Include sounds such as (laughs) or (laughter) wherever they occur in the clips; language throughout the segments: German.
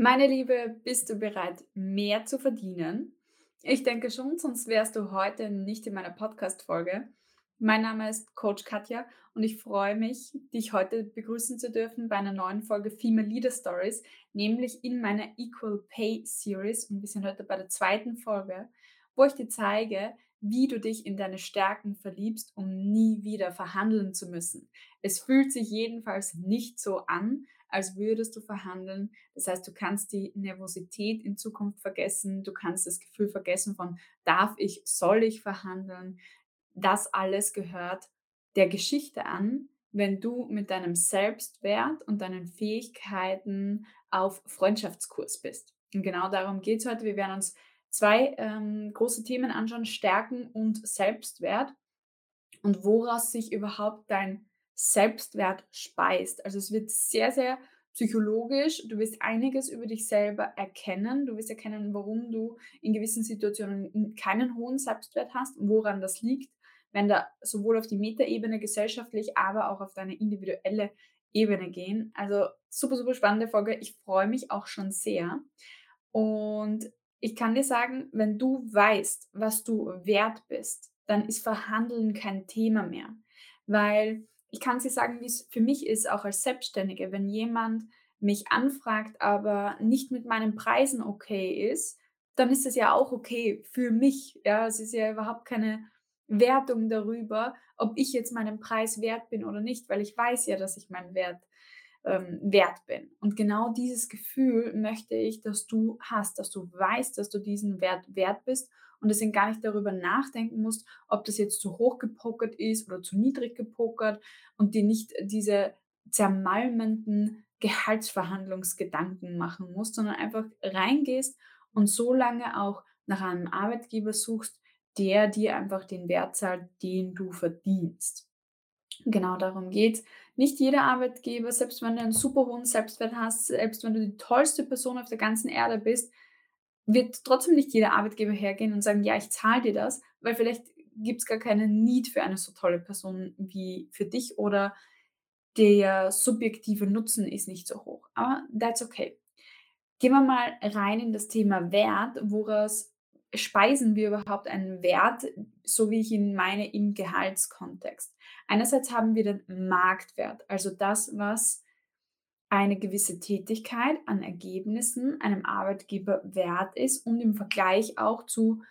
Meine Liebe, bist du bereit, mehr zu verdienen? Ich denke schon, sonst wärst du heute nicht in meiner Podcast-Folge. Mein Name ist Coach Katja und ich freue mich, dich heute begrüßen zu dürfen bei einer neuen Folge Female Leader Stories, nämlich in meiner Equal Pay Series. Und wir sind heute bei der zweiten Folge, wo ich dir zeige, wie du dich in deine Stärken verliebst, um nie wieder verhandeln zu müssen. Es fühlt sich jedenfalls nicht so an, als würdest du verhandeln. Das heißt, du kannst die Nervosität in Zukunft vergessen, du kannst das Gefühl vergessen von darf ich, soll ich verhandeln. Das alles gehört der Geschichte an, wenn du mit deinem Selbstwert und deinen Fähigkeiten auf Freundschaftskurs bist. Und genau darum geht es heute. Wir werden uns zwei ähm, große Themen anschauen, Stärken und Selbstwert und woraus sich überhaupt dein Selbstwert speist. Also es wird sehr, sehr psychologisch. Du wirst einiges über dich selber erkennen. Du wirst erkennen, warum du in gewissen Situationen keinen hohen Selbstwert hast und woran das liegt, wenn da sowohl auf die Metaebene gesellschaftlich, aber auch auf deine individuelle Ebene gehen. Also super, super spannende Folge. Ich freue mich auch schon sehr. Und ich kann dir sagen, wenn du weißt, was du wert bist, dann ist Verhandeln kein Thema mehr. Weil ich kann dir sagen, wie es für mich ist, auch als Selbstständige, wenn jemand mich anfragt, aber nicht mit meinen Preisen okay ist, dann ist es ja auch okay für mich. Ja, es ist ja überhaupt keine Wertung darüber, ob ich jetzt meinen Preis wert bin oder nicht, weil ich weiß ja, dass ich meinen Wert ähm, wert bin. Und genau dieses Gefühl möchte ich, dass du hast, dass du weißt, dass du diesen Wert wert bist und deswegen gar nicht darüber nachdenken musst, ob das jetzt zu hoch gepokert ist oder zu niedrig gepokert und dir nicht diese zermalmenden Gehaltsverhandlungsgedanken machen musst, sondern einfach reingehst und so lange auch nach einem Arbeitgeber suchst, der dir einfach den Wert zahlt, den du verdienst. Genau darum geht es. Nicht jeder Arbeitgeber, selbst wenn du einen super hohen Selbstwert hast, selbst wenn du die tollste Person auf der ganzen Erde bist, wird trotzdem nicht jeder Arbeitgeber hergehen und sagen, ja, ich zahle dir das, weil vielleicht gibt es gar keinen Need für eine so tolle Person wie für dich oder der subjektive Nutzen ist nicht so hoch. Aber that's okay. Gehen wir mal rein in das Thema Wert. Woraus speisen wir überhaupt einen Wert, so wie ich ihn meine, im Gehaltskontext? Einerseits haben wir den Marktwert, also das, was eine gewisse Tätigkeit an Ergebnissen einem Arbeitgeber wert ist und im Vergleich auch zu,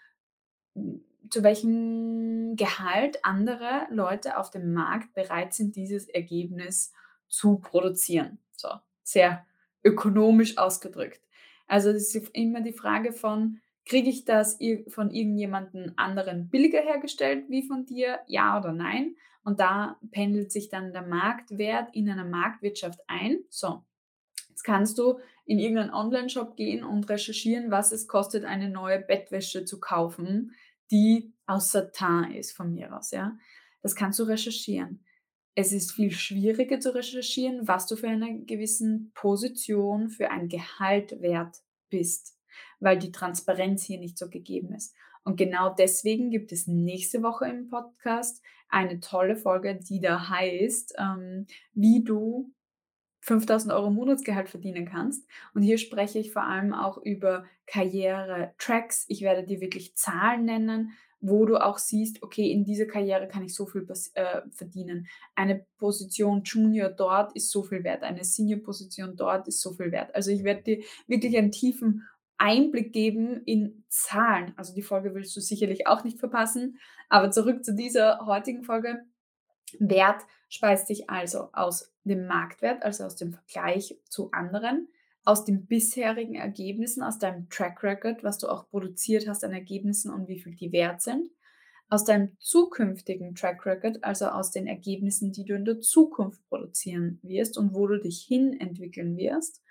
hm, zu welchem Gehalt andere Leute auf dem Markt bereit sind, dieses Ergebnis zu produzieren. So, sehr ökonomisch ausgedrückt. Also es ist immer die Frage von, kriege ich das von irgendjemandem anderen billiger hergestellt wie von dir, ja oder nein? Und da pendelt sich dann der Marktwert in einer Marktwirtschaft ein. So, jetzt kannst du in irgendeinen Online-Shop gehen und recherchieren, was es kostet, eine neue Bettwäsche zu kaufen, die aus Satin ist von mir aus. Ja? Das kannst du recherchieren. Es ist viel schwieriger zu recherchieren, was du für eine gewissen Position, für ein Gehalt wert bist, weil die Transparenz hier nicht so gegeben ist. Und genau deswegen gibt es nächste Woche im Podcast eine tolle Folge, die da heißt, ähm, wie du 5000 Euro Monatsgehalt verdienen kannst. Und hier spreche ich vor allem auch über Karriere-Tracks. Ich werde dir wirklich Zahlen nennen, wo du auch siehst, okay, in dieser Karriere kann ich so viel äh, verdienen. Eine Position Junior dort ist so viel wert, eine Senior-Position dort ist so viel wert. Also ich werde dir wirklich einen tiefen Einblick geben in Zahlen. Also die Folge willst du sicherlich auch nicht verpassen. Aber zurück zu dieser heutigen Folge. Wert speist sich also aus dem Marktwert, also aus dem Vergleich zu anderen, aus den bisherigen Ergebnissen, aus deinem Track Record, was du auch produziert hast an Ergebnissen und wie viel die wert sind, aus deinem zukünftigen Track Record, also aus den Ergebnissen, die du in der Zukunft produzieren wirst und wo du dich hin entwickeln wirst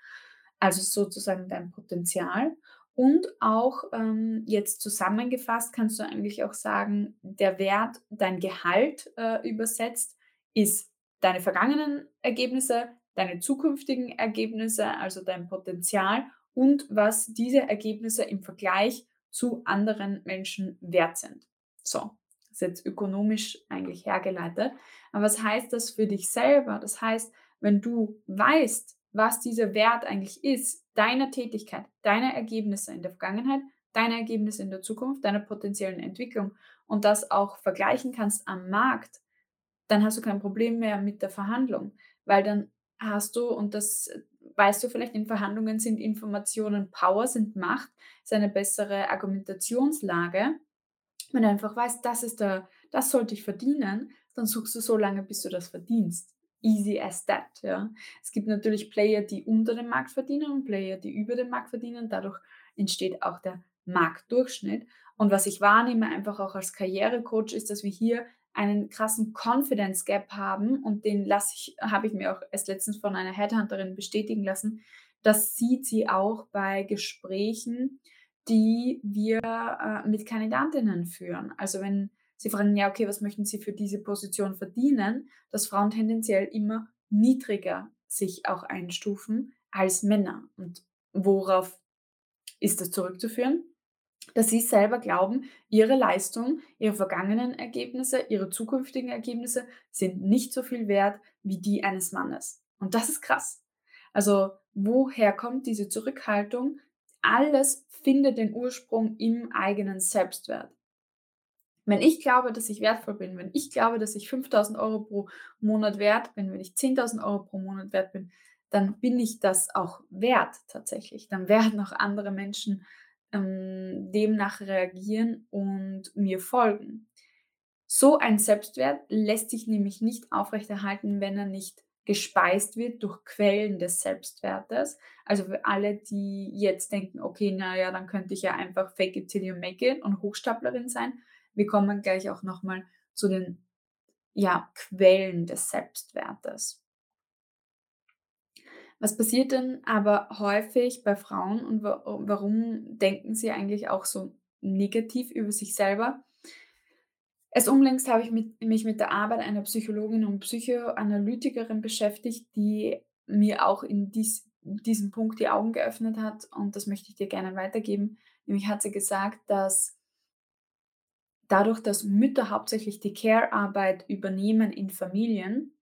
also sozusagen dein Potenzial. Und auch ähm, jetzt zusammengefasst kannst du eigentlich auch sagen, der Wert, dein Gehalt äh, übersetzt, ist deine vergangenen Ergebnisse, deine zukünftigen Ergebnisse, also dein Potenzial und was diese Ergebnisse im Vergleich zu anderen Menschen wert sind. So, das ist jetzt ökonomisch eigentlich hergeleitet. Aber was heißt das für dich selber? Das heißt, wenn du weißt, was dieser Wert eigentlich ist, deiner Tätigkeit, deiner Ergebnisse in der Vergangenheit, deine Ergebnisse in der Zukunft, deiner potenziellen Entwicklung und das auch vergleichen kannst am Markt, dann hast du kein Problem mehr mit der Verhandlung, weil dann hast du, und das weißt du vielleicht, in Verhandlungen sind Informationen Power, sind Macht, ist eine bessere Argumentationslage. Wenn du einfach weißt, das ist der, das sollte ich verdienen, dann suchst du so lange, bis du das verdienst. Easy as that, ja. Es gibt natürlich Player, die unter dem Markt verdienen und Player, die über dem Markt verdienen. Dadurch entsteht auch der Marktdurchschnitt. Und was ich wahrnehme, einfach auch als Karrierecoach, ist, dass wir hier einen krassen Confidence Gap haben und den lasse ich, habe ich mir auch erst letztens von einer Headhunterin bestätigen lassen. Das sieht sie auch bei Gesprächen, die wir äh, mit Kandidatinnen führen. Also wenn sie fragen, ja, okay, was möchten Sie für diese Position verdienen, dass Frauen tendenziell immer niedriger sich auch einstufen als Männer. Und worauf ist das zurückzuführen? dass sie selber glauben, ihre Leistung, ihre vergangenen Ergebnisse, ihre zukünftigen Ergebnisse sind nicht so viel wert wie die eines Mannes. Und das ist krass. Also woher kommt diese Zurückhaltung? Alles findet den Ursprung im eigenen Selbstwert. Wenn ich glaube, dass ich wertvoll bin, wenn ich glaube, dass ich 5000 Euro pro Monat wert bin, wenn ich 10.000 Euro pro Monat wert bin, dann bin ich das auch wert tatsächlich. Dann werden auch andere Menschen ähm, demnach reagieren und mir folgen. So ein Selbstwert lässt sich nämlich nicht aufrechterhalten, wenn er nicht gespeist wird durch Quellen des Selbstwertes. Also für alle, die jetzt denken, okay, naja, dann könnte ich ja einfach fake it till you make it und Hochstaplerin sein. Wir kommen gleich auch nochmal zu den ja, Quellen des Selbstwertes. Was passiert denn aber häufig bei Frauen und wa warum denken sie eigentlich auch so negativ über sich selber? Erst unlängst habe ich mit mich mit der Arbeit einer Psychologin und Psychoanalytikerin beschäftigt, die mir auch in dies diesem Punkt die Augen geöffnet hat und das möchte ich dir gerne weitergeben. Nämlich hat sie gesagt, dass dadurch, dass Mütter hauptsächlich die Care-Arbeit übernehmen in Familien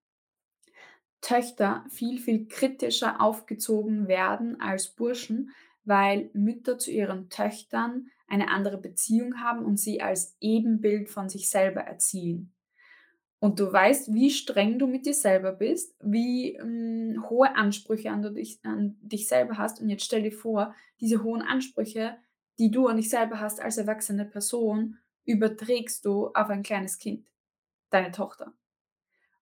Töchter viel, viel kritischer aufgezogen werden als Burschen, weil Mütter zu ihren Töchtern eine andere Beziehung haben und sie als Ebenbild von sich selber erziehen. Und du weißt, wie streng du mit dir selber bist, wie ähm, hohe Ansprüche an, dich, an dich selber hast. Und jetzt stell dir vor, diese hohen Ansprüche, die du an dich selber hast als erwachsene Person, überträgst du auf ein kleines Kind, deine Tochter.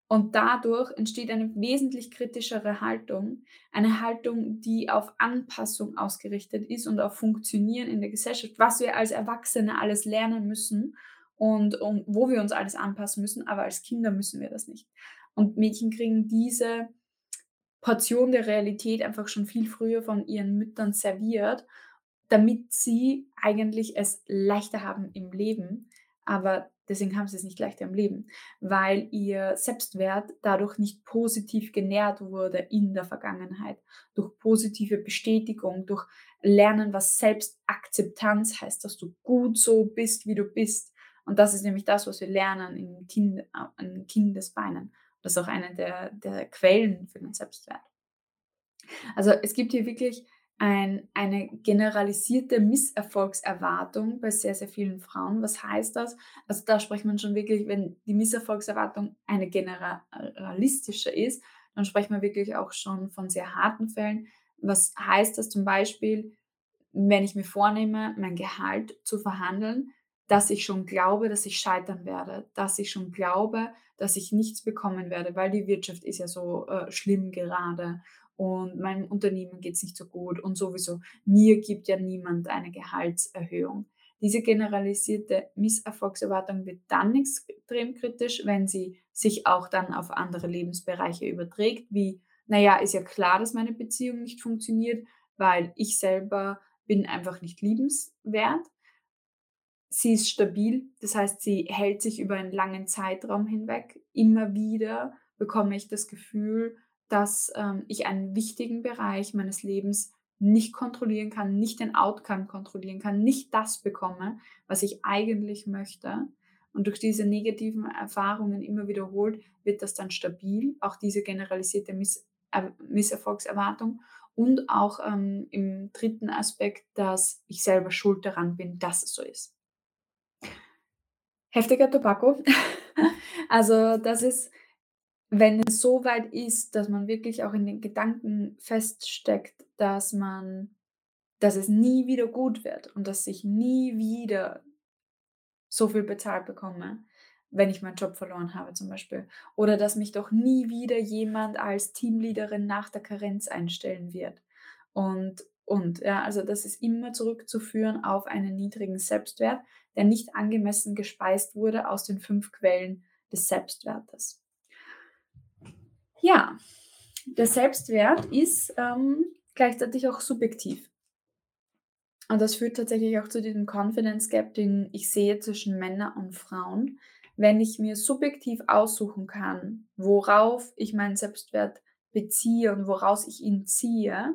Und dadurch entsteht eine wesentlich kritischere Haltung, eine Haltung, die auf Anpassung ausgerichtet ist und auf Funktionieren in der Gesellschaft, was wir als Erwachsene alles lernen müssen und, und wo wir uns alles anpassen müssen, aber als Kinder müssen wir das nicht. Und Mädchen kriegen diese Portion der Realität einfach schon viel früher von ihren Müttern serviert, damit sie eigentlich es leichter haben im Leben. Aber Deswegen haben sie es nicht leichter im Leben, weil ihr Selbstwert dadurch nicht positiv genährt wurde in der Vergangenheit. Durch positive Bestätigung, durch Lernen, was Selbstakzeptanz heißt, dass du gut so bist, wie du bist. Und das ist nämlich das, was wir lernen in, kind, in Kindesbeinen. Das ist auch eine der, der Quellen für den Selbstwert. Also es gibt hier wirklich ein, eine generalisierte Misserfolgserwartung bei sehr, sehr vielen Frauen. Was heißt das? Also da spricht man schon wirklich, wenn die Misserfolgserwartung eine generalistische ist, dann spricht man wirklich auch schon von sehr harten Fällen. Was heißt das zum Beispiel, wenn ich mir vornehme, mein Gehalt zu verhandeln, dass ich schon glaube, dass ich scheitern werde, dass ich schon glaube, dass ich nichts bekommen werde, weil die Wirtschaft ist ja so äh, schlimm gerade und meinem Unternehmen geht es nicht so gut und sowieso mir gibt ja niemand eine Gehaltserhöhung. Diese generalisierte Misserfolgserwartung wird dann extrem kritisch, wenn sie sich auch dann auf andere Lebensbereiche überträgt, wie, naja, ist ja klar, dass meine Beziehung nicht funktioniert, weil ich selber bin einfach nicht liebenswert. Sie ist stabil, das heißt, sie hält sich über einen langen Zeitraum hinweg. Immer wieder bekomme ich das Gefühl, dass ähm, ich einen wichtigen Bereich meines Lebens nicht kontrollieren kann, nicht den Outcome kontrollieren kann, nicht das bekomme, was ich eigentlich möchte. Und durch diese negativen Erfahrungen immer wiederholt, wird das dann stabil, auch diese generalisierte Miss äh, Misserfolgserwartung. Und auch ähm, im dritten Aspekt, dass ich selber schuld daran bin, dass es so ist. Heftiger Tobacco. (laughs) also das ist, wenn es so weit ist, dass man wirklich auch in den Gedanken feststeckt, dass man dass es nie wieder gut wird und dass ich nie wieder so viel bezahlt bekomme, wenn ich meinen Job verloren habe zum Beispiel. Oder dass mich doch nie wieder jemand als Teamleaderin nach der Karenz einstellen wird. Und, und, ja, also das ist immer zurückzuführen auf einen niedrigen Selbstwert, der nicht angemessen gespeist wurde aus den fünf Quellen des Selbstwertes. Ja, der Selbstwert ist ähm, gleichzeitig auch subjektiv. Und das führt tatsächlich auch zu diesem Confidence Gap, den ich sehe zwischen Männern und Frauen. Wenn ich mir subjektiv aussuchen kann, worauf ich meinen Selbstwert beziehe und woraus ich ihn ziehe,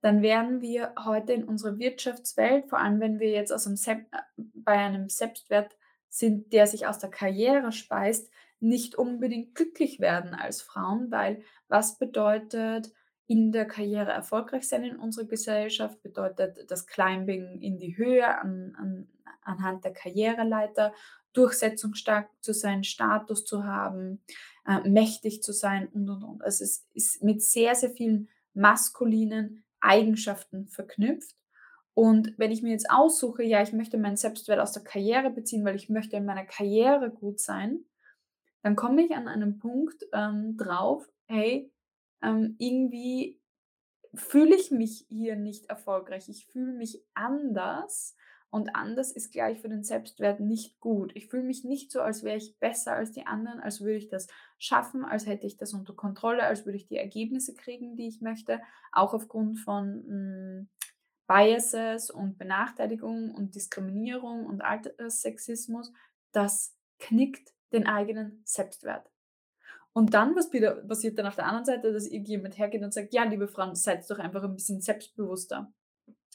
dann werden wir heute in unserer Wirtschaftswelt, vor allem wenn wir jetzt einem Sep bei einem Selbstwert sind, der sich aus der Karriere speist, nicht unbedingt glücklich werden als Frauen, weil was bedeutet in der Karriere erfolgreich sein in unserer Gesellschaft, bedeutet das Climbing in die Höhe an, an, anhand der Karriereleiter, durchsetzungsstark zu sein, Status zu haben, äh, mächtig zu sein und und und. Also es ist mit sehr, sehr vielen maskulinen Eigenschaften verknüpft. Und wenn ich mir jetzt aussuche, ja, ich möchte meinen Selbstwert aus der Karriere beziehen, weil ich möchte in meiner Karriere gut sein, dann komme ich an einem Punkt ähm, drauf, hey, ähm, irgendwie fühle ich mich hier nicht erfolgreich. Ich fühle mich anders und anders ist gleich für den Selbstwert nicht gut. Ich fühle mich nicht so, als wäre ich besser als die anderen, als würde ich das schaffen, als hätte ich das unter Kontrolle, als würde ich die Ergebnisse kriegen, die ich möchte, auch aufgrund von mh, hm, Biases und Benachteiligung und Diskriminierung und Alterssexismus. Das knickt den eigenen Selbstwert. Und dann, was passiert dann auf der anderen Seite, dass irgendjemand hergeht und sagt, ja, liebe Frauen, seid doch einfach ein bisschen selbstbewusster.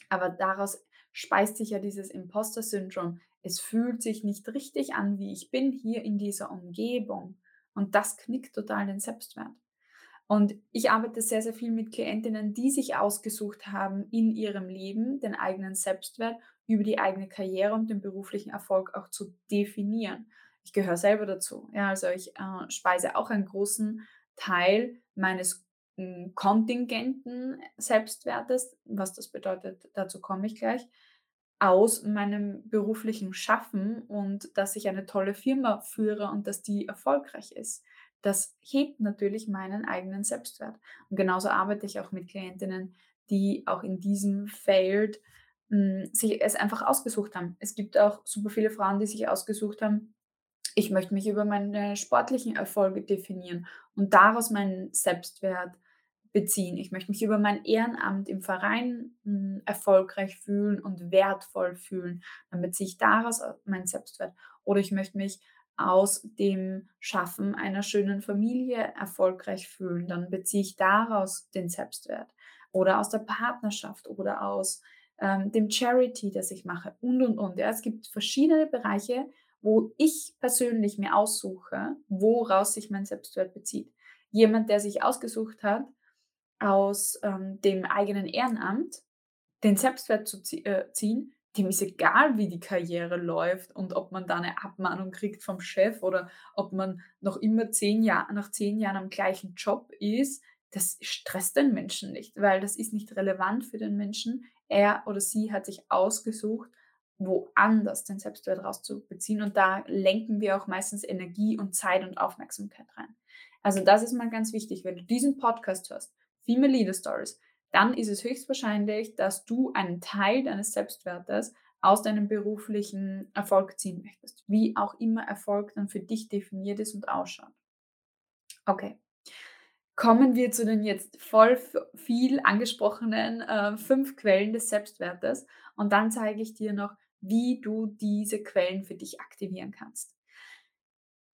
Aber daraus speist sich ja dieses Imposter-Syndrom. Es fühlt sich nicht richtig an, wie ich bin hier in dieser Umgebung. Und das knickt total den Selbstwert. Und ich arbeite sehr, sehr viel mit Klientinnen, die sich ausgesucht haben, in ihrem Leben den eigenen Selbstwert über die eigene Karriere und den beruflichen Erfolg auch zu definieren ich gehöre selber dazu. Ja, also ich äh, speise auch einen großen Teil meines hm, Kontingenten Selbstwertes, was das bedeutet, dazu komme ich gleich, aus meinem beruflichen Schaffen und dass ich eine tolle Firma führe und dass die erfolgreich ist. Das hebt natürlich meinen eigenen Selbstwert. Und genauso arbeite ich auch mit Klientinnen, die auch in diesem Feld mh, hm, sich es einfach ausgesucht haben. Es gibt auch super viele Frauen, die sich ausgesucht haben, ich möchte mich über meine sportlichen Erfolge definieren und daraus meinen Selbstwert beziehen. Ich möchte mich über mein Ehrenamt im Verein hm, erfolgreich fühlen und wertvoll fühlen. Dann beziehe ich daraus meinen Selbstwert. Oder ich möchte mich aus dem Schaffen einer schönen Familie erfolgreich fühlen. Dann beziehe ich daraus den Selbstwert. Oder aus der Partnerschaft oder aus ähm, dem Charity, das ich mache und, und, und. Ja, es gibt verschiedene Bereiche, wo ich persönlich mir aussuche, woraus sich mein Selbstwert bezieht. Jemand, der sich ausgesucht hat, aus ähm, dem eigenen Ehrenamt den Selbstwert zu zie äh, ziehen, dem ist egal, wie die Karriere läuft und ob man da eine Abmahnung kriegt vom Chef oder ob man noch immer zehn Jahre, nach zehn Jahren am gleichen Job ist. Das stresst den Menschen nicht, weil das ist nicht relevant für den Menschen. Er oder sie hat sich ausgesucht, woanders den Selbstwert rauszubeziehen. Und da lenken wir auch meistens Energie und Zeit und Aufmerksamkeit rein. Also das ist mal ganz wichtig. Wenn du diesen Podcast hörst, Female Leader Stories, dann ist es höchstwahrscheinlich, dass du einen Teil deines Selbstwertes aus deinem beruflichen Erfolg ziehen möchtest. Wie auch immer Erfolg dann für dich definiert ist und ausschaut. Okay. Kommen wir zu den jetzt voll viel angesprochenen äh, fünf Quellen des Selbstwertes. Und dann zeige ich dir noch, wie du diese Quellen für dich aktivieren kannst.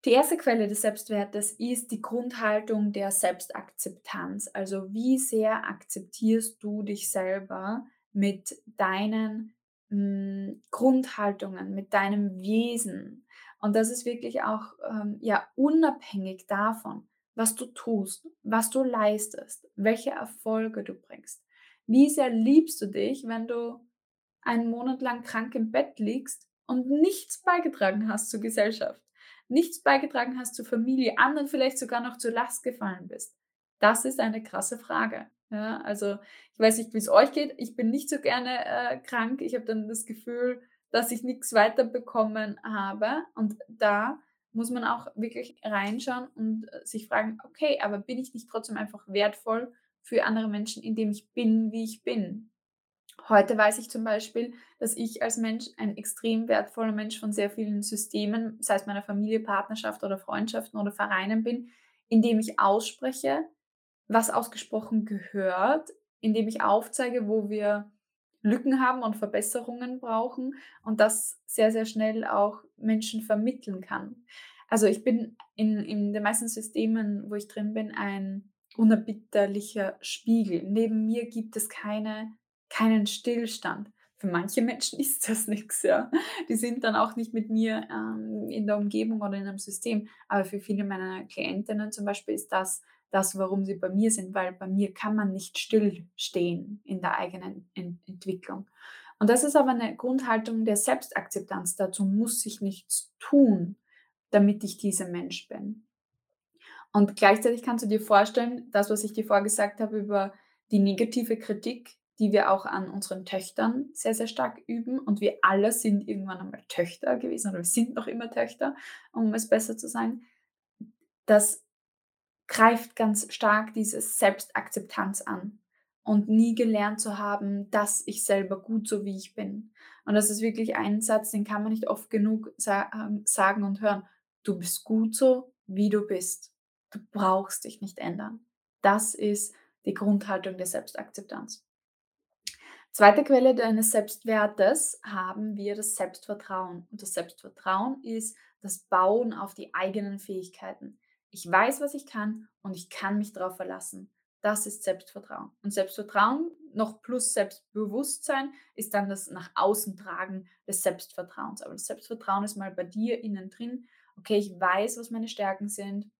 Die erste Quelle des Selbstwertes ist die Grundhaltung der Selbstakzeptanz. Also wie sehr akzeptierst du dich selber mit deinen mh, hm, Grundhaltungen, mit deinem Wesen. Und das ist wirklich auch ähm, ja, unabhängig davon, was du tust, was du leistest, welche Erfolge du bringst. Wie sehr liebst du dich, wenn du einen Monat lang krank im Bett liegst und nichts beigetragen hast zur Gesellschaft, nichts beigetragen hast zur Familie, anderen vielleicht sogar noch zur Last gefallen bist? Das ist eine krasse Frage. Ja, also ich weiß nicht, wie es euch geht. Ich bin nicht so gerne äh, krank. Ich habe dann das Gefühl, dass ich nichts weiterbekommen habe. Und da muss man auch wirklich reinschauen und äh, sich fragen, okay, aber bin ich nicht trotzdem einfach wertvoll für andere Menschen, indem ich bin, wie ich bin? Heute weiß ich zum Beispiel, dass ich als Mensch ein extrem wertvoller Mensch von sehr vielen Systemen, sei es meiner Familie, Partnerschaft oder Freundschaften oder Vereinen bin, indem ich ausspreche, was ausgesprochen gehört, indem ich aufzeige, wo wir Lücken haben und Verbesserungen brauchen und das sehr, sehr schnell auch Menschen vermitteln kann. Also ich bin in, in den meisten Systemen, wo ich drin bin, ein unerbitterlicher Spiegel. Neben mir gibt es keine, keinen Stillstand. Für manche Menschen (laughs) ist das nichts, ja. Die sind dann auch nicht mit mir ähm, in der Umgebung oder in einem System. Aber für viele meiner Klientinnen zum Beispiel ist das das, warum sie bei mir sind, weil bei mir kann man nicht stillstehen in der eigenen Ent Entwicklung. Und das ist aber eine Grundhaltung der Selbstakzeptanz. Dazu muss ich nichts tun, damit ich dieser Mensch bin. Und gleichzeitig kannst du dir vorstellen, das, was ich dir vorgesagt habe über die negative Kritik, die wir auch an unseren Töchtern sehr, sehr stark üben. Und wir alle sind irgendwann einmal Töchter gewesen oder wir sind noch immer Töchter, um es besser zu sagen. Das greift ganz stark diese Selbstakzeptanz an und nie gelernt zu haben, dass ich selber gut so wie ich bin. Und das ist wirklich ein Satz, den kann man nicht oft genug ähm, sagen und hören. Du bist gut so, wie du bist. Du brauchst dich nicht ändern. Das ist die Grundhaltung der Selbstakzeptanz. Zweite Quelle deines Selbstwertes haben wir das Selbstvertrauen. Und das Selbstvertrauen ist das Bauen auf die eigenen Fähigkeiten. Ich weiß, was ich kann und ich kann mich darauf verlassen. Das ist Selbstvertrauen. Und Selbstvertrauen noch plus Selbstbewusstsein ist dann das nach außen tragen des Selbstvertrauens. Aber das Selbstvertrauen ist mal bei dir innen drin. Okay, ich weiß, was meine Stärken sind.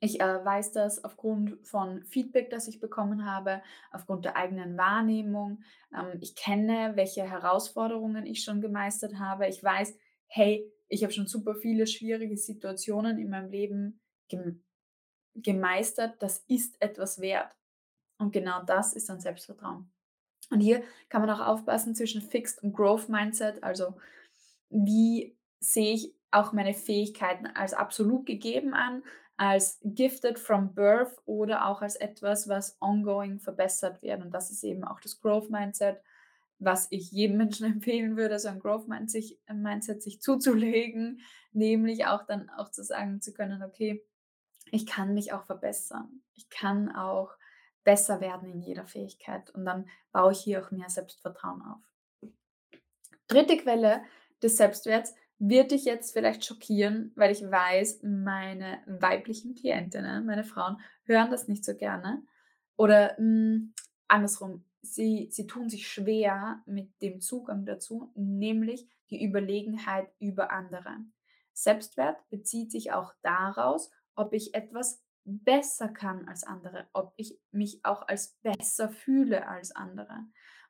Ich äh, weiß das aufgrund von Feedback, das ich bekommen habe, aufgrund der eigenen Wahrnehmung. Ähm, ich kenne, welche Herausforderungen ich schon gemeistert habe. Ich weiß, hey, ich habe schon super viele schwierige Situationen in meinem Leben gemeistert. Das ist etwas wert. Und genau das ist dann Selbstvertrauen. Und hier kann man auch aufpassen zwischen Fixed und Growth Mindset. Also wie sehe ich auch meine Fähigkeiten als absolut gegeben an, als gifted from birth oder auch als etwas, was ongoing verbessert wird. Und das ist eben auch das Growth Mindset was ich jedem (laughs) Menschen empfehlen würde, so ein Growth Mindset sich zuzulegen, (laughs) nämlich auch dann auch zu sagen zu können, okay, ich kann mich auch verbessern. Ich kann auch besser werden in jeder Fähigkeit und dann baue ich hier auch mehr Selbstvertrauen auf. Dritte Quelle des Selbstwerts wird dich jetzt vielleicht schockieren, weil ich weiß, meine weiblichen Klientinnen, meine Frauen hören das nicht so gerne oder mh, hm, andersrum, sie, sie tun sich schwer mit dem Zugang dazu, nämlich die Überlegenheit über andere. Selbstwert bezieht sich auch daraus, ob ich etwas besser kann als andere, ob ich mich auch als besser fühle als andere.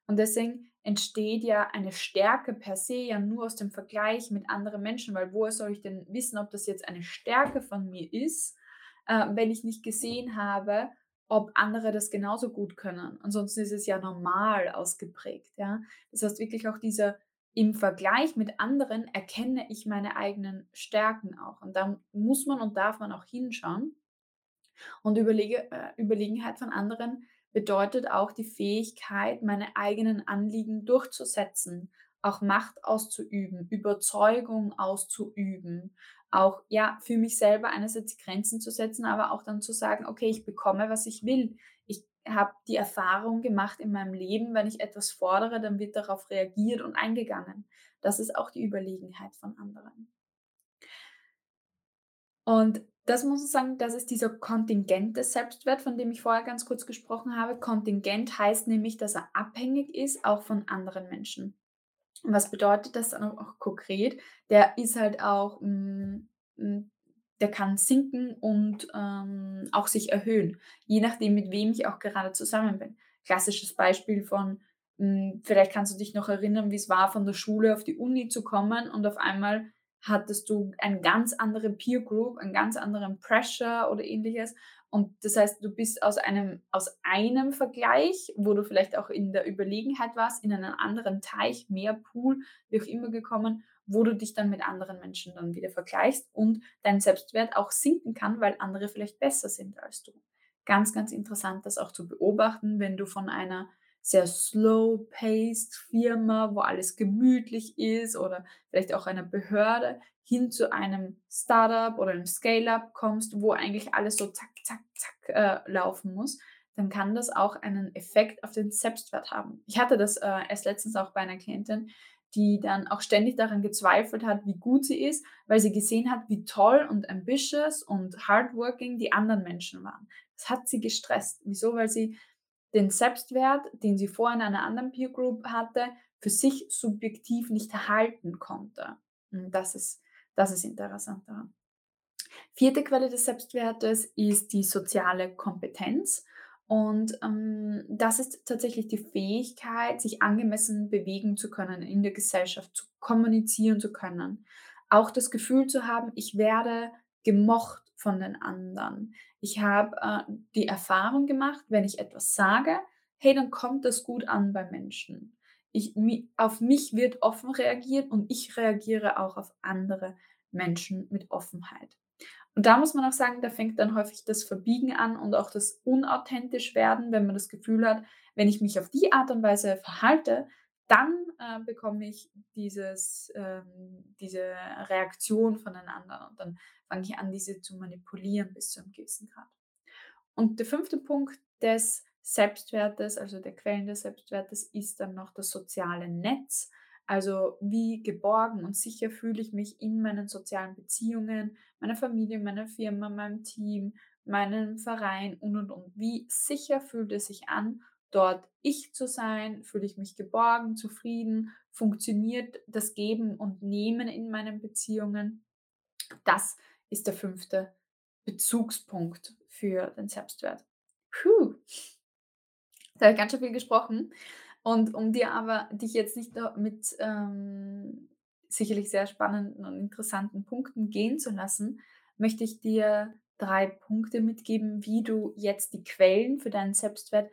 Und deswegen entsteht ja eine Stärke per se ja nur aus dem Vergleich mit anderen Menschen, weil woher soll ich denn wissen, ob das jetzt eine Stärke von mir ist, äh, wenn ich nicht gesehen habe, ob andere das genauso gut können. Ansonsten ist es ja normal ausgeprägt. Ja? Das heißt wirklich auch dieser im Vergleich mit anderen erkenne ich meine eigenen Stärken auch. Und da muss man und darf man auch hinschauen. Und Überlege, äh, Überlegenheit von anderen bedeutet auch die Fähigkeit, meine eigenen Anliegen durchzusetzen, auch Macht auszuüben, Überzeugung auszuüben, auch ja für mich selber einerseits Grenzen zu setzen, aber auch dann zu sagen, okay, ich bekomme, was ich will. Ich habe die Erfahrung gemacht in meinem Leben, wenn ich etwas fordere, dann wird darauf reagiert und eingegangen. Das ist auch die Überlegenheit von anderen. Und das muss ich sagen, das ist dieser kontingente Selbstwert, von dem ich vorher ganz kurz gesprochen habe. Kontingent heißt nämlich, dass er abhängig ist, auch von anderen Menschen. Und was bedeutet das dann auch konkret? Der ist halt auch, hm, hm, der kann sinken und ähm, auch sich erhöhen, je nachdem, mit wem ich auch gerade zusammen bin. klassisches Beispiel von, hm, vielleicht kannst du dich noch erinnern, wie es war, von der Schule auf die Uni zu kommen und auf einmal hattest du eine ganz andere Peer Group, einen ganz anderen Pressure oder ähnliches. Und das heißt, du bist aus einem, aus einem Vergleich, wo du vielleicht auch in der Überlegenheit warst, in einen anderen Teich, mehr Pool, wie auch immer gekommen, wo du dich dann mit anderen Menschen dann wieder vergleichst und dein Selbstwert auch sinken kann, weil andere vielleicht besser sind als du. Ganz, ganz interessant, das auch zu beobachten, wenn du von einer sehr slow-paced Firma, wo alles gemütlich ist oder vielleicht auch einer Behörde hin zu einem Startup oder einem Scale-up kommst, wo eigentlich alles so zack, zack, zack äh, laufen muss, dann kann das auch einen Effekt auf den Selbstwert haben. Ich hatte das äh, erst letztens auch bei einer Klientin, die dann auch ständig daran gezweifelt hat, wie gut sie ist, weil sie gesehen hat, wie toll und ambitious und hardworking die anderen Menschen waren. Das hat sie gestresst. Wieso? Weil sie den Selbstwert, den sie vorher in einer anderen Peer Group hatte, für sich subjektiv nicht erhalten konnte. Und das ist, das ist interessant daran. Vierte Quelle des Selbstwertes ist die soziale Kompetenz. Und ähm, das ist tatsächlich die Fähigkeit, sich angemessen bewegen zu können, in der Gesellschaft zu kommunizieren zu können. Auch das Gefühl zu haben, ich werde gemocht von den anderen. Ich habe äh, die Erfahrung gemacht, wenn ich etwas sage, hey, dann kommt das gut an bei Menschen. Ich, auf mich wird offen reagiert und ich reagiere auch auf andere Menschen mit Offenheit. Und da muss man auch sagen, da fängt dann häufig das Verbiegen an und auch das unauthentisch werden, wenn man das Gefühl hat, wenn ich mich auf die Art und Weise verhalte, dann äh, bekomme ich dieses, ähm, diese Reaktion von den anderen und dann fange ich an, diese zu manipulieren bis zu einem gewissen Grad. Und der fünfte Punkt des Selbstwertes, also der Quellen des Selbstwertes, ist dann noch das soziale Netz. Also wie geborgen und sicher fühle ich mich in meinen sozialen Beziehungen, meiner Familie, meiner Firma, meinem Team, meinem Verein und und und. Wie sicher fühlt es sich an, dort ich zu sein? Fühle ich mich geborgen, zufrieden? Funktioniert das Geben und Nehmen in meinen Beziehungen? Das ist der fünfte Bezugspunkt für den Selbstwert. Puh. Da habe ich ganz schön viel gesprochen. Und um dir aber dich jetzt nicht mit ähm, sicherlich sehr spannenden und interessanten Punkten gehen zu lassen, möchte ich dir drei Punkte mitgeben, wie du jetzt die Quellen für deinen Selbstwert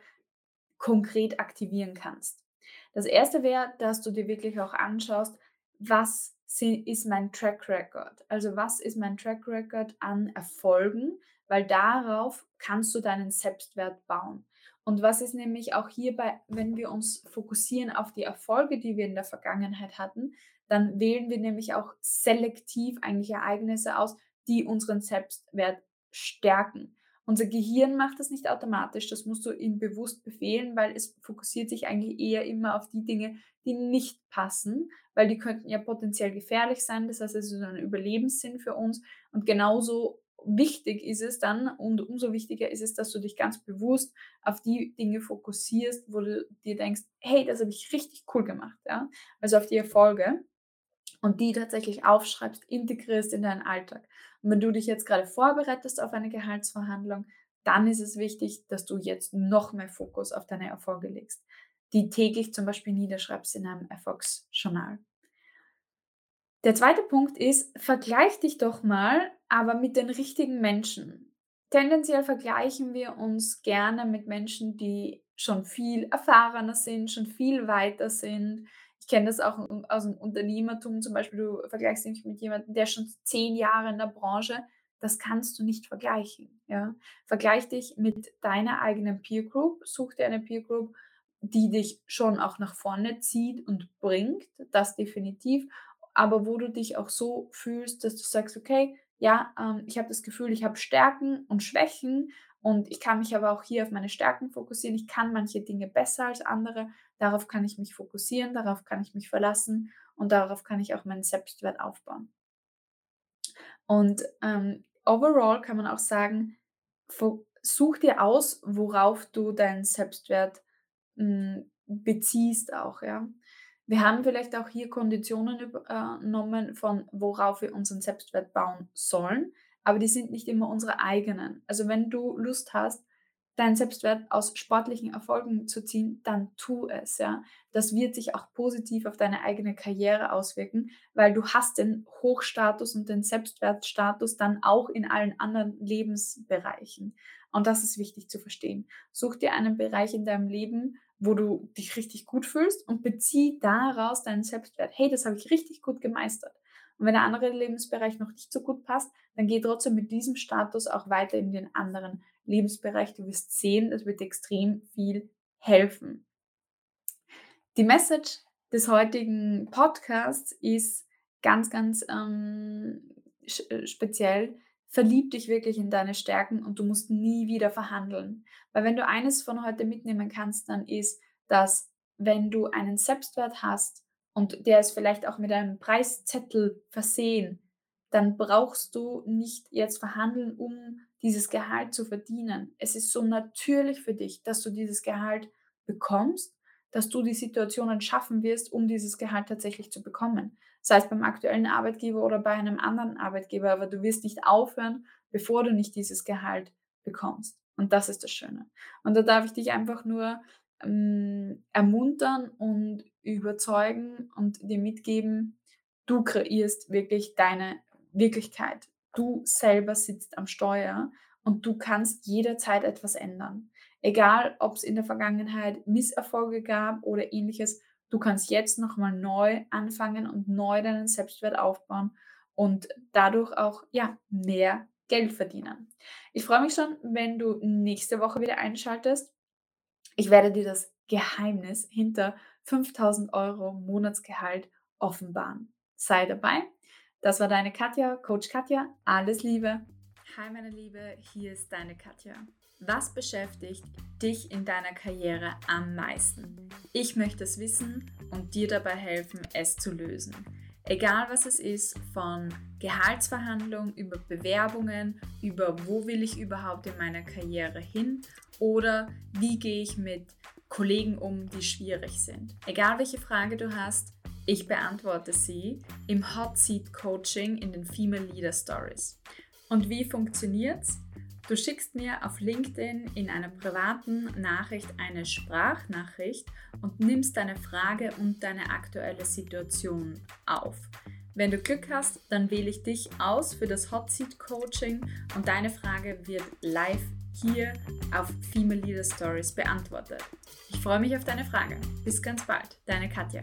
konkret aktivieren kannst. Das erste wäre, dass du dir wirklich auch anschaust, was ist mein Track Record? Also was ist mein Track Record an Erfolgen? Weil darauf kannst du deinen Selbstwert bauen. Und was ist nämlich auch hierbei, wenn wir uns fokussieren auf die Erfolge, die wir in der Vergangenheit hatten, dann wählen wir nämlich auch selektiv eigentlich Ereignisse aus, die unseren Selbstwert stärken. Unser Gehirn macht das nicht automatisch, das musst du ihm bewusst befehlen, weil es fokussiert sich eigentlich eher immer auf die Dinge, die nicht passen, weil die könnten ja potenziell gefährlich sein. Das heißt, es ist ein Überlebenssinn für uns. Und genauso wichtig ist es dann und umso wichtiger ist es, dass du dich ganz bewusst auf die Dinge fokussierst, wo du dir denkst, hey, das habe ich richtig cool gemacht. Ja? Also auf die Erfolge und die tatsächlich aufschreibst, integrierst in deinen Alltag. Und wenn du dich jetzt gerade vorbereitest auf eine Gehaltsverhandlung, dann ist es wichtig, dass du jetzt noch mehr Fokus auf deine Erfolge legst, die täglich zum Beispiel niederschreibst in einem Erfolgsjournal. Der zweite Punkt ist, vergleich dich doch mal, aber mit den richtigen Menschen. Tendenziell vergleichen wir uns gerne mit Menschen, die schon viel erfahrener sind, schon viel weiter sind, ich kenne das auch aus dem Unternehmertum zum Beispiel, du vergleichst dich mit jemandem, der schon zehn Jahre in der Branche, das kannst du nicht vergleichen. Ja? Vergleich dich mit deiner eigenen Peer Group, such dir eine Peer Group, die dich schon auch nach vorne zieht und bringt, das definitiv, aber wo du dich auch so fühlst, dass du sagst, okay, ja, ähm, ich habe das Gefühl, ich habe Stärken und Schwächen und ich kann mich aber auch hier auf meine Stärken fokussieren. Ich kann manche Dinge besser als andere. Darauf kann ich mich fokussieren, darauf kann ich mich verlassen und darauf kann ich auch meinen Selbstwert aufbauen. Und ähm, overall kann man auch sagen, such dir aus, worauf du deinen Selbstwert mh, hm, beziehst auch, ja. Wir haben vielleicht auch hier Konditionen übernommen von worauf wir unseren Selbstwert bauen sollen aber die sind nicht immer unsere eigenen. Also wenn du Lust hast, deinen Selbstwert aus sportlichen Erfolgen zu ziehen, dann tu es, ja. Das wird sich auch positiv auf deine eigene Karriere auswirken, weil du hast den Hochstatus und den Selbstwertstatus dann auch in allen anderen Lebensbereichen. Und das ist wichtig zu verstehen. Such dir einen Bereich in deinem Leben, wo du dich richtig gut fühlst und bezieh daraus deinen Selbstwert. Hey, das habe ich richtig gut gemeistert. Und wenn der andere Lebensbereich noch nicht so gut passt, dann geh trotzdem mit diesem Status auch weiter in den anderen Lebensbereich. Du wirst sehen, das wird extrem viel helfen. Die Message des heutigen Podcasts ist ganz, ganz ähm, äh, speziell. Verlieb dich wirklich in deine Stärken und du musst nie wieder verhandeln. Weil wenn du eines von heute mitnehmen kannst, dann ist, dass wenn du einen Selbstwert hast und der ist vielleicht auch mit einem Preiszettel versehen, dann brauchst du nicht jetzt verhandeln, um dieses Gehalt zu verdienen. Es ist so natürlich für dich, dass du dieses Gehalt bekommst, dass du die Situationen schaffen wirst, um dieses Gehalt tatsächlich zu bekommen. Sei es beim aktuellen Arbeitgeber oder bei einem anderen Arbeitgeber, aber du wirst nicht aufhören, bevor du nicht dieses Gehalt bekommst. Und das ist das Schöne. Und da darf ich dich einfach nur ähm, ermuntern und überzeugen und dir mitgeben, du kreierst wirklich deine Wirklichkeit. Du selber sitzt am Steuer und du kannst jederzeit etwas ändern. Egal, ob es in der Vergangenheit Misserfolge gab oder ähnliches, du kannst jetzt nochmal neu anfangen und neu deinen Selbstwert aufbauen und dadurch auch ja, mehr Geld verdienen. Ich freue mich schon, wenn du nächste Woche wieder einschaltest. Ich werde dir das Geheimnis hinter 5000 Euro Monatsgehalt offenbaren. Sei dabei. Das war deine Katja, Coach Katja. Alles Liebe. Hi meine Liebe, hier ist deine Katja. Was beschäftigt dich in deiner Karriere am meisten? Ich möchte es wissen und dir dabei helfen, es zu lösen. Egal was es ist, von Gehaltsverhandlungen über Bewerbungen, über wo will ich überhaupt in meiner Karriere hin oder wie gehe ich mit Kollegen um, die schwierig sind. Egal welche Frage du hast, ich beantworte sie im Hot Seat Coaching in den Female Leader Stories. Und wie funktioniert's? Du schickst mir auf LinkedIn in einer privaten Nachricht eine Sprachnachricht und nimmst deine Frage und deine aktuelle Situation auf. Wenn du Glück hast, dann wähle ich dich aus für das Hot Seat Coaching und deine Frage wird live hier auf Female Leader Stories beantwortet. Ich freue mich auf deine Frage. Bis ganz bald, deine Katja.